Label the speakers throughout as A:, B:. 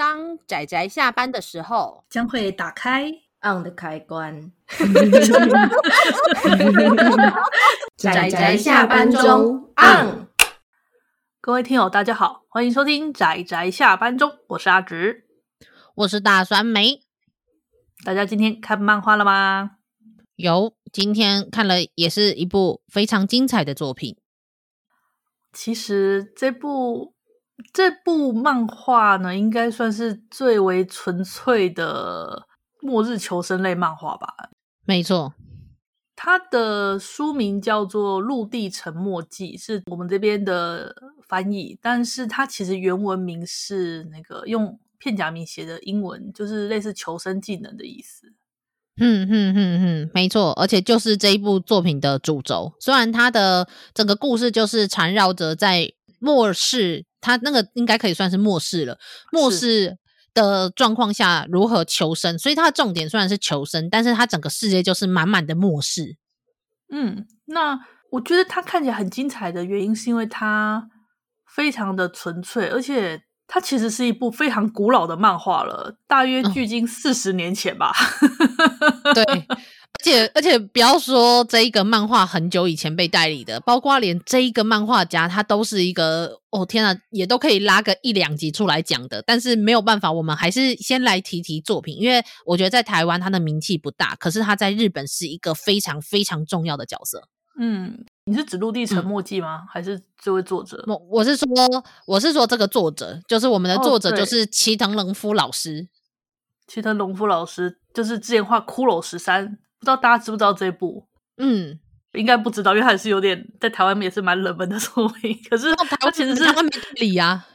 A: 当仔仔下班的时候，
B: 将会打开
C: on 的开关。
A: 仔仔下班中 on。
B: 各位听友，大家好，欢迎收听仔仔下班中，我是阿直，
A: 我是大酸梅。
B: 大家今天看漫画了吗？
A: 有，今天看了，也是一部非常精彩的作品。
B: 其实这部。这部漫画呢，应该算是最为纯粹的末日求生类漫画吧？
A: 没错，
B: 它的书名叫做《陆地沉没记》，是我们这边的翻译，但是它其实原文名是那个用片假名写的英文，就是类似求生技能的意思。
A: 嗯嗯嗯嗯，没错，而且就是这一部作品的主轴。虽然它的整个故事就是缠绕着在末世。他那个应该可以算是末世了，末世的状况下如何求生？所以他的重点虽然是求生，但是他整个世界就是满满的末世。
B: 嗯，那我觉得他看起来很精彩的原因，是因为他非常的纯粹，而且它其实是一部非常古老的漫画了，大约距今四十年前吧。
A: 哦、对。而且而且，不要说这一个漫画很久以前被代理的，包括连这一个漫画家，他都是一个哦天啊，也都可以拉个一两集出来讲的。但是没有办法，我们还是先来提提作品，因为我觉得在台湾他的名气不大，可是他在日本是一个非常非常重要的角色。
B: 嗯，你是指《陆地沉默记》吗？嗯、还是这位作者？
A: 我我是说，我是说这个作者，就是我们的作者，就是齐藤隆夫老师。
B: 齐藤隆夫老师就是之前画《骷髅十三》。不知道大家知不知道这一部？
A: 嗯，
B: 应该不知道，因为还是有点在台湾也是蛮冷门的作品。可是他其实是
A: 他没理啊，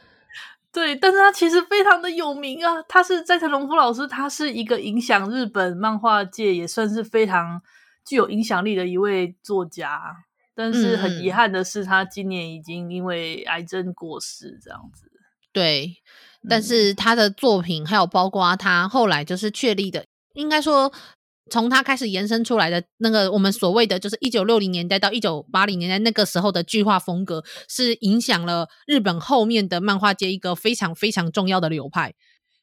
B: 对，但是他其实非常的有名啊。他是斋藤龙夫老师，他是一个影响日本漫画界也算是非常具有影响力的一位作家。但是很遗憾的是，他今年已经因为癌症过世，这样子。
A: 对，但是他的作品还有包括他后来就是确立的，应该说。从他开始延伸出来的那个，我们所谓的就是一九六零年代到一九八零年代那个时候的巨画风格，是影响了日本后面的漫画界一个非常非常重要的流派。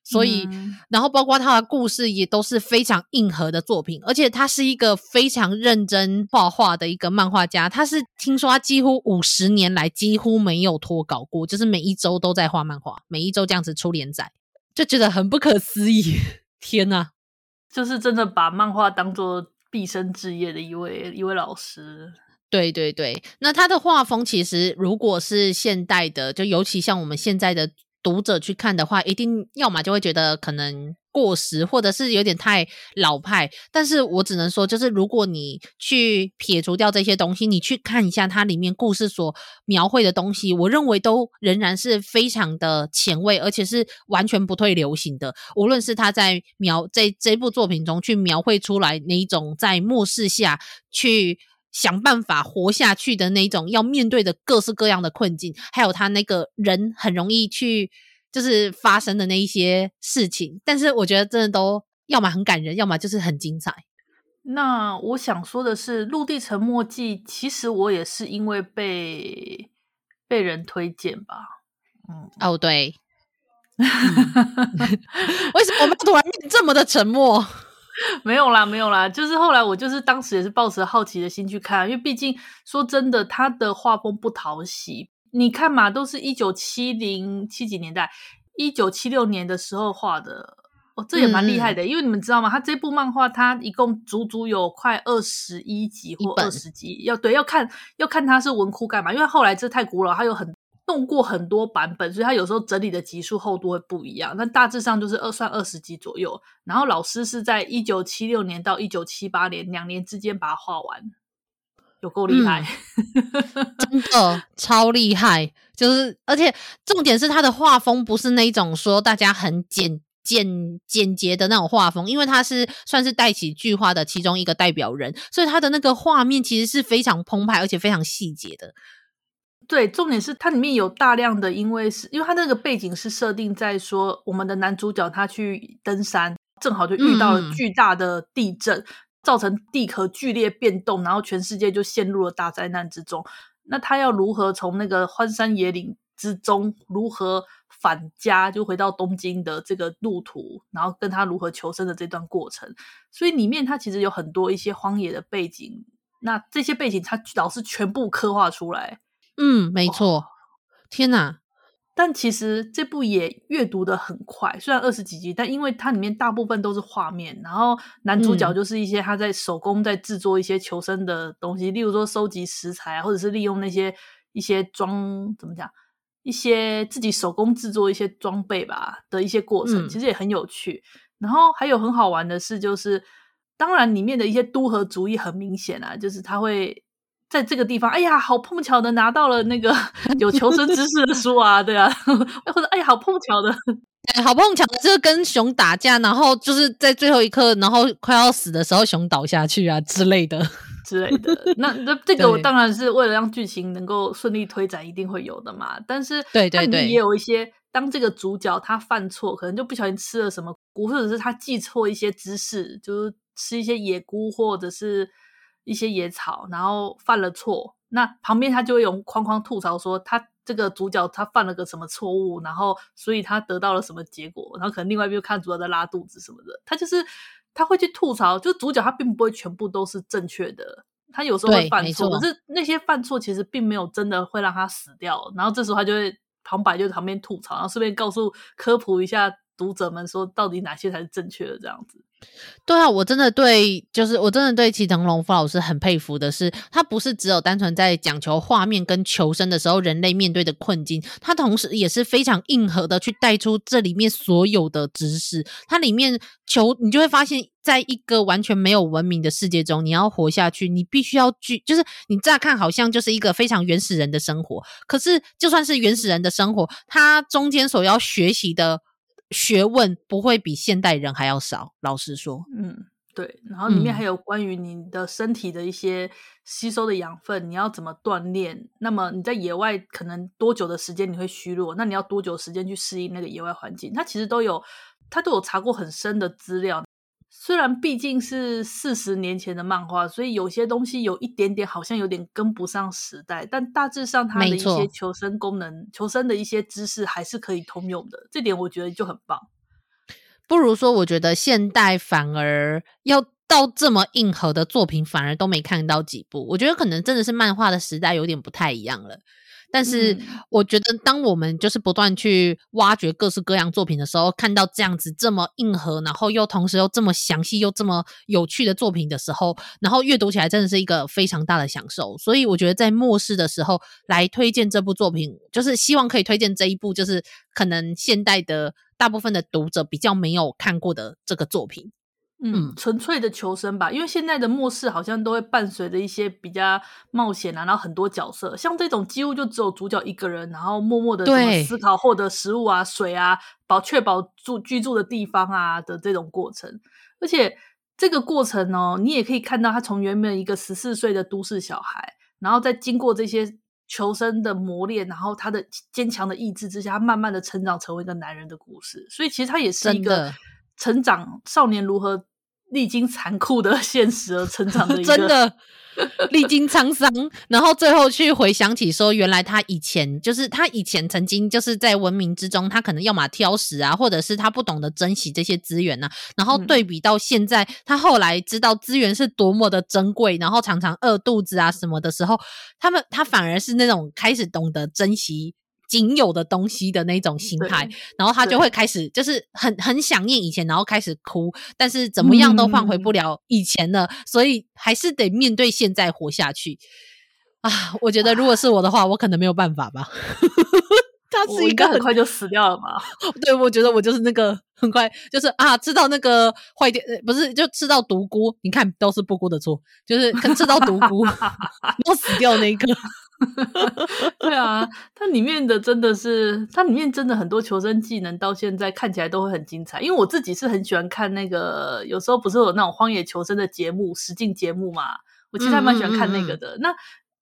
A: 所以，嗯、然后包括他的故事也都是非常硬核的作品，而且他是一个非常认真画画的一个漫画家。他是听说他几乎五十年来几乎没有脱稿过，就是每一周都在画漫画，每一周这样子出连载，就觉得很不可思议。天呐！
B: 就是真的把漫画当做毕生志业的一位一位老师，
A: 对对对。那他的画风其实如果是现代的，就尤其像我们现在的读者去看的话，一定要么就会觉得可能。过时，或者是有点太老派，但是我只能说，就是如果你去撇除掉这些东西，你去看一下它里面故事所描绘的东西，我认为都仍然是非常的前卫，而且是完全不退流行的。无论是他在描这这部作品中去描绘出来那一种在末世下去想办法活下去的那种要面对的各式各样的困境，还有他那个人很容易去。就是发生的那一些事情，但是我觉得真的都要么很感人，要么就是很精彩。
B: 那我想说的是，《陆地沉没记》其实我也是因为被被人推荐吧。
A: 嗯，哦，对。为什么我们突然变这么的沉默？
B: 没有啦，没有啦，就是后来我就是当时也是抱持好奇的心去看，因为毕竟说真的，他的画风不讨喜。你看嘛，都是一九七零七几年代，一九七六年的时候画的，哦，这也蛮厉害的。嗯、因为你们知道吗？他这部漫画，他一共足足有快二十一集或二十集，要对要看要看它是文库干嘛？因为后来这太古老，他有很弄过很多版本，所以他有时候整理的集数厚度会不一样。但大致上就是二算二十集左右。然后老师是在一九七六年到一九七八年两年之间把它画完。有够厉害，
A: 嗯，真的超厉害！就是，而且重点是他的画风不是那种说大家很简简简洁的那种画风，因为他是算是带起巨画的其中一个代表人，所以他的那个画面其实是非常澎湃，而且非常细节的。
B: 对，重点是它里面有大量的，因为是因为它那个背景是设定在说我们的男主角他去登山，正好就遇到了巨大的地震。嗯造成地壳剧烈变动，然后全世界就陷入了大灾难之中。那他要如何从那个荒山野岭之中如何返家，就回到东京的这个路途，然后跟他如何求生的这段过程。所以里面他其实有很多一些荒野的背景，那这些背景他老是全部刻画出来。
A: 嗯，没错。哦、天哪！
B: 但其实这部也阅读的很快，虽然二十几集，但因为它里面大部分都是画面，然后男主角就是一些他在手工在制作一些求生的东西，嗯、例如说收集食材啊，或者是利用那些一些装怎么讲，一些自己手工制作一些装备吧的一些过程，其实也很有趣。嗯、然后还有很好玩的是，就是当然里面的一些都合主义很明显啊，就是他会。在这个地方，哎呀，好碰巧的拿到了那个 有求生知识的书啊，对啊，或者哎呀，好碰巧的，
A: 哎，好碰巧的，就是跟熊打架，然后就是在最后一刻，然后快要死的时候，熊倒下去啊之类的
B: 之类的。那那这个我当然是为了让剧情能够顺利推展，一定会有的嘛。但是对对对，也有一些，当这个主角他犯错，可能就不小心吃了什么菇，或者是他记错一些知识，就是吃一些野菇，或者是。一些野草，然后犯了错，那旁边他就会用框框吐槽说他这个主角他犯了个什么错误，然后所以他得到了什么结果，然后可能另外一边看主角在拉肚子什么的，他就是他会去吐槽，就主角他并不会全部都是正确的，他有时候会犯错，可是那些犯错其实并没有真的会让他死掉，然后这时候他就会旁白就旁边吐槽，然后顺便告诉科普一下读者们说到底哪些才是正确的这样子。
A: 对啊，我真的对，就是我真的对齐藤龙夫老师很佩服的是，他不是只有单纯在讲求画面跟求生的时候人类面对的困境，他同时也是非常硬核的去带出这里面所有的知识。它里面求你就会发现，在一个完全没有文明的世界中，你要活下去，你必须要具，就是你乍看好像就是一个非常原始人的生活，可是就算是原始人的生活，它中间所要学习的。学问不会比现代人还要少，老实说。
B: 嗯，对。然后里面还有关于你的身体的一些吸收的养分，嗯、你要怎么锻炼？那么你在野外可能多久的时间你会虚弱？那你要多久时间去适应那个野外环境？它其实都有，它都有查过很深的资料。虽然毕竟是四十年前的漫画，所以有些东西有一点点好像有点跟不上时代，但大致上它的一些求生功能、求生的一些知识还是可以通用的，这点我觉得就很棒。
A: 不如说，我觉得现代反而要到这么硬核的作品，反而都没看到几部。我觉得可能真的是漫画的时代有点不太一样了。但是我觉得，当我们就是不断去挖掘各式各样作品的时候，看到这样子这么硬核，然后又同时又这么详细又这么有趣的作品的时候，然后阅读起来真的是一个非常大的享受。所以我觉得在末世的时候来推荐这部作品，就是希望可以推荐这一部，就是可能现代的大部分的读者比较没有看过的这个作品。
B: 嗯，纯粹的求生吧，因为现在的末世好像都会伴随着一些比较冒险啊，然后很多角色，像这种几乎就只有主角一个人，然后默默的思考获得食物啊、水啊，保确保住居住的地方啊的这种过程。而且这个过程哦，你也可以看到他从原本一个十四岁的都市小孩，然后再经过这些求生的磨练，然后他的坚强的意志之下，他慢慢的成长成为一个男人的故事。所以其实他也是一个成长少年如何。历经残酷的 现实而成长的一个，
A: 真的历经沧桑，然后最后去回想起说，原来他以前就是他以前曾经就是在文明之中，他可能要么挑食啊，或者是他不懂得珍惜这些资源呢、啊。然后对比到现在，嗯、他后来知道资源是多么的珍贵，然后常常饿肚子啊什么的时候，他们他反而是那种开始懂得珍惜。仅有的东西的那种心态，然后他就会开始就是很很想念以前，然后开始哭，但是怎么样都换回不了以前了，嗯、所以还是得面对现在活下去啊！我觉得如果是我的话，我可能没有办法吧。他是一个
B: 很快就死掉了嘛？
A: 对，我觉得我就是那个很快就是啊，吃到那个坏掉，不是就吃到毒菇？你看都是布菇的错，就是吃到毒菇 然后死掉那一个。
B: 对啊，它里面的真的是，它里面真的很多求生技能，到现在看起来都会很精彩。因为我自己是很喜欢看那个，有时候不是有那种荒野求生的节目、实境节目嘛，我其实还蛮喜欢看那个的。嗯嗯嗯，那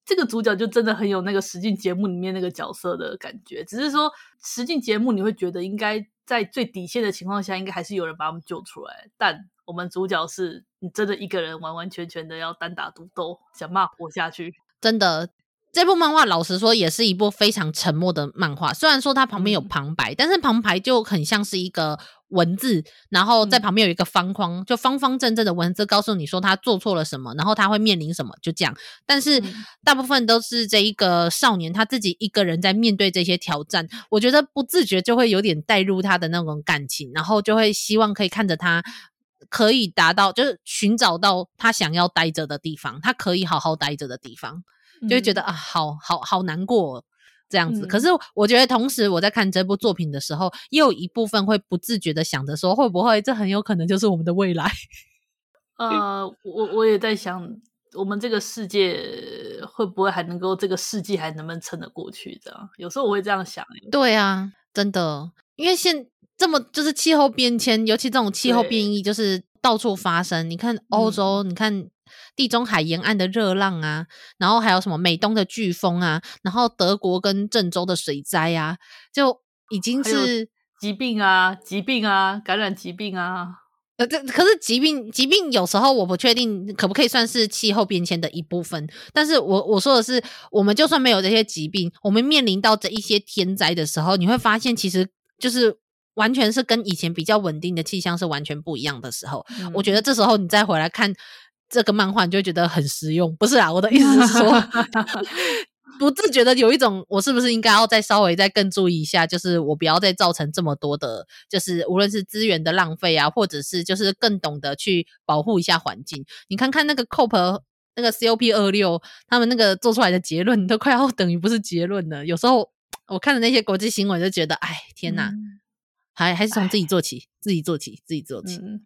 B: 这个主角就真的很有那个实境节目里面那个角色的感觉，只是说实境节目你会觉得应该在最底线的情况下，应该还是有人把他们救出来，但我们主角是你真的一个人完完全全的要单打独斗，想办法活下去，
A: 真的。这部漫画老实说也是一部非常沉默的漫画，虽然说它旁边有旁白，嗯、但是旁白就很像是一个文字，然后在旁边有一个方框，嗯、就方方正正的文字告诉你说他做错了什么，然后他会面临什么，就这样。但是大部分都是这一个少年他自己一个人在面对这些挑战，我觉得不自觉就会有点带入他的那种感情，然后就会希望可以看着他可以达到，就是寻找到他想要待着的地方，他可以好好待着的地方。就会觉得啊，好好好难过这样子。嗯、可是我觉得，同时我在看这部作品的时候，也有一部分会不自觉的想着说，会不会这很有可能就是我们的未来？
B: 呃，我我也在想，我们这个世界会不会还能够，这个世纪还能不能撑得过去？这样，有时候我会这样想。
A: 对啊，真的，因为现这么就是气候变迁，尤其这种气候变异，就是到处发生。你看欧洲，嗯、你看。地中海沿岸的热浪啊，然后还有什么美东的飓风啊，然后德国跟郑州的水灾啊，就已经是
B: 疾病啊，疾病啊，感染疾病啊。
A: 呃，这可是疾病，疾病有时候我不确定可不可以算是气候变迁的一部分。但是我我说的是，我们就算没有这些疾病，我们面临到这一些天灾的时候，你会发现其实就是完全是跟以前比较稳定的气象是完全不一样的时候。嗯、我觉得这时候你再回来看。这个漫画你就会觉得很实用，不是啊？我的意思是说，不自觉的有一种，我是不是应该要再稍微再更注意一下，就是我不要再造成这么多的，就是无论是资源的浪费啊，或者是就是更懂得去保护一下环境。你看看那个 COP 那个 COP 二六，他们那个做出来的结论都快要等于不是结论了。有时候我看的那些国际新闻就觉得，哎，天哪，嗯、还还是从自己做起，自己做起，自己做起。嗯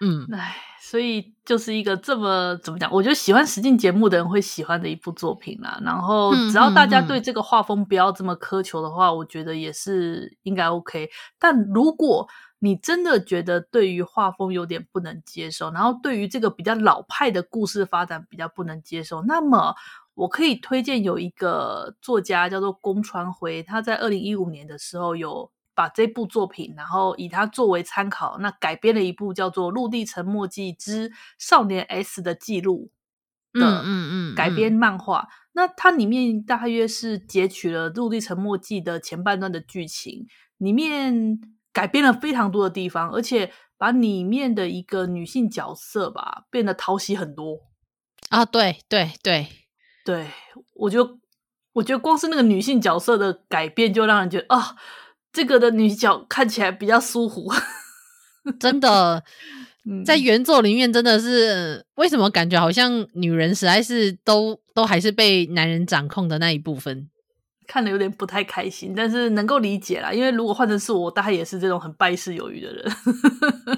B: 嗯，唉，所以就是一个这么怎么讲？我觉得喜欢实境节目的人会喜欢的一部作品啦。然后只要大家对这个画风不要这么苛求的话，嗯嗯嗯，我觉得也是应该 OK。但如果你真的觉得对于画风有点不能接受，然后对于这个比较老派的故事发展比较不能接受，那么我可以推荐有一个作家叫做宫川辉，他在二零一五年的时候有。把这部作品，然后以它作为参考，那改编了一部叫做《陆地沉没记之少年 S 的记录》的嗯嗯改编漫画。嗯嗯嗯、那它里面大约是截取了《陆地沉没记》的前半段的剧情，里面改编了非常多的地方，而且把里面的一个女性角色吧变得讨喜很多
A: 啊！对对对
B: 对，我觉得我觉得光是那个女性角色的改变，就让人觉得啊。这个的女角看起来比较舒服，
A: 真的，在原作里面真的是为什么感觉好像女人实在是都都还是被男人掌控的那一部分。
B: 看得有点不太开心，但是能够理解啦，因为如果换成是我，大概也是这种很败事有余的人。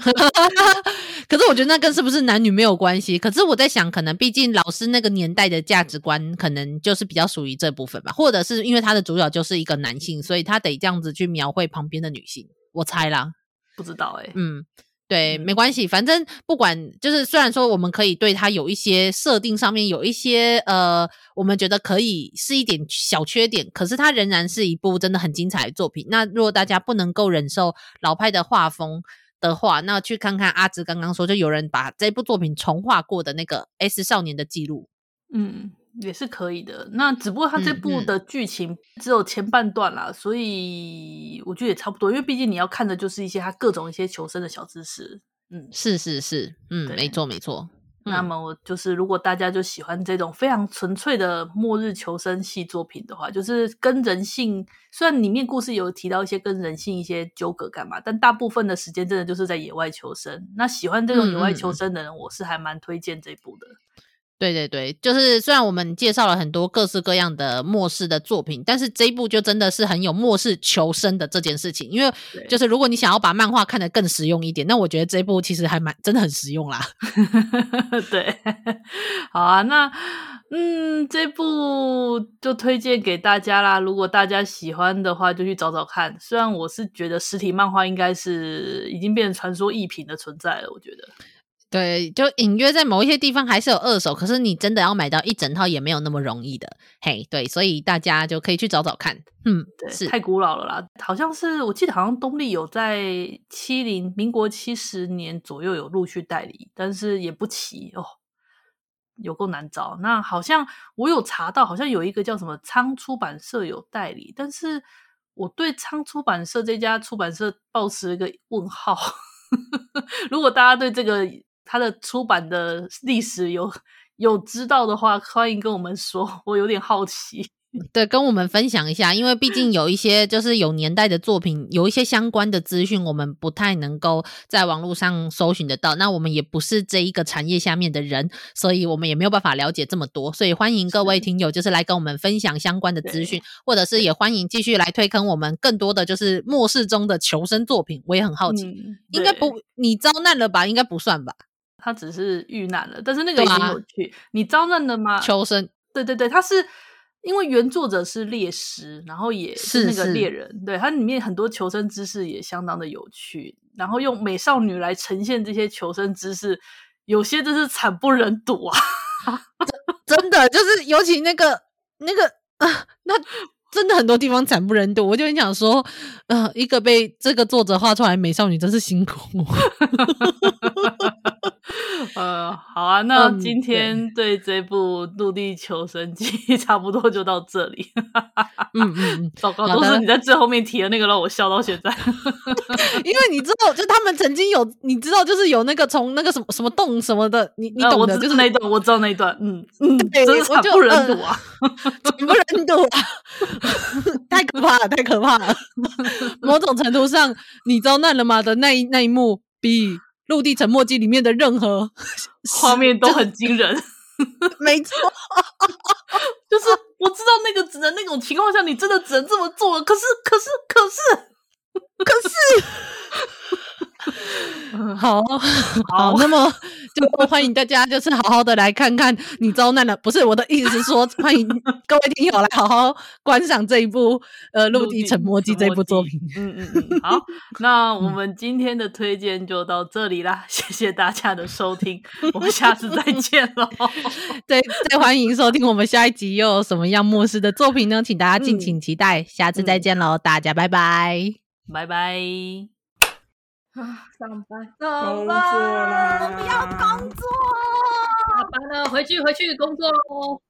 A: 可是我觉得那跟是不是男女没有关系。可是我在想，可能毕竟老师那个年代的价值观，可能就是比较属于这部分吧，或者是因为他的主角就是一个男性，所以他得这样子去描绘旁边的女性。我猜啦，
B: 不知道哎、欸，
A: 嗯。对，没关系，反正不管，就是虽然说我们可以对它有一些设定上面有一些呃，我们觉得可以是一点小缺点，可是它仍然是一部真的很精彩的作品。那如果大家不能够忍受老派的画风的话，那去看看阿芝刚刚说，就有人把这部作品重画过的那个 S 少年的记录，
B: 嗯。也是可以的，那只不过他这部的剧情只有前半段啦，嗯嗯、所以我觉得也差不多，因为毕竟你要看的就是一些他各种一些求生的小知识。嗯，
A: 是是是，嗯，没错没错。
B: 那么我就是，如果大家就喜欢这种非常纯粹的末日求生系作品的话，就是跟人性，虽然里面故事有提到一些跟人性一些纠葛干嘛，但大部分的时间真的就是在野外求生。那喜欢这种野外求生的人，我是还蛮推荐这部的。
A: 对对对，就是虽然我们介绍了很多各式各样的末世的作品，但是这一部就真的是很有末世求生的这件事情。因为就是如果你想要把漫画看得更实用一点，那我觉得这一部其实还蛮真的很实用啦。
B: 对，好啊，那嗯，这部就推荐给大家啦。如果大家喜欢的话，就去找找看。虽然我是觉得实体漫画应该是已经变成传说异品的存在了，我觉得。
A: 对，就隐约在某一些地方还是有二手，可是你真的要买到一整套也没有那么容易的。嘿，对，所以大家就可以去找找看。嗯，
B: 对，
A: 是
B: 太古老了啦，好像是我记得好像东立有在七零民国七十年左右有陆续代理，但是也不齐哦。有够难找。那好像我有查到，好像有一个叫什么仓出版社有代理，但是我对仓出版社这家出版社抱持一个问号。如果大家对这个它的出版的历史有有知道的话，欢迎跟我们说，我有点好奇。
A: 对，跟我们分享一下，因为毕竟有一些就是有年代的作品，有一些相关的资讯，我们不太能够在网络上搜寻得到。那我们也不是这一个产业下面的人，所以我们也没有办法了解这么多。所以欢迎各位听友，就是来跟我们分享相关的资讯，或者是也欢迎继续来推坑我们更多的就是末世中的求生作品。我也很好奇，嗯、应该不，你遭难了吧？应该不算吧？
B: 他只是遇难了，但是那个也很有趣。你招认了吗？
A: 求生，
B: 对对对，他是。因为原作者是猎师，然后也是那个猎人，是是对，它里面很多求生知识也相当的有趣，然后用美少女来呈现这些求生知识，有些真是惨不忍睹啊！
A: 真的就是，尤其那个那个啊，那真的很多地方惨不忍睹。我就很想说，呃，一个被这个作者画出来美少女真是辛苦。
B: 呃，好啊，那今天对这部《陆地求生记》差不多就到这里。
A: 嗯嗯，
B: 糟糕，都是你在最后面提的那个让我笑到现在。
A: 因为你知道，就他们曾经有，你知道，就是有那个从那个什么什么洞什么的，你你懂的，就是
B: 那一段，我知道那一段。嗯嗯，真是惨不忍睹啊，
A: 惨不忍睹啊，太可怕了，太可怕了。某种程度上，你遭难了吗的那一那一幕比。《陆地沉没记》里面的任何
B: 画面都很惊人，
A: 没错，
B: 就是我知道那个只能那种情况下，你真的只能这么做了。可是，可是，可是，
A: 可是。好好，好，那么 就欢迎大家，就是好好的来看看你遭难了。不是我的意思是说，欢迎各位听友来好好观赏这一部呃《陆地沉默记》这部作品。
B: 嗯嗯嗯，好，那我们今天的推荐就到这里啦，谢谢大家的收听，我们下次再见喽。
A: 对，再欢迎收听我们下一集又有什么样末世的作品呢？请大家敬请期待，下次再见喽，大家拜拜，
B: 拜拜。
C: 啊，上班，
B: 工
C: 作啦！我们要工作，
B: 下班了，回去回去工作喽。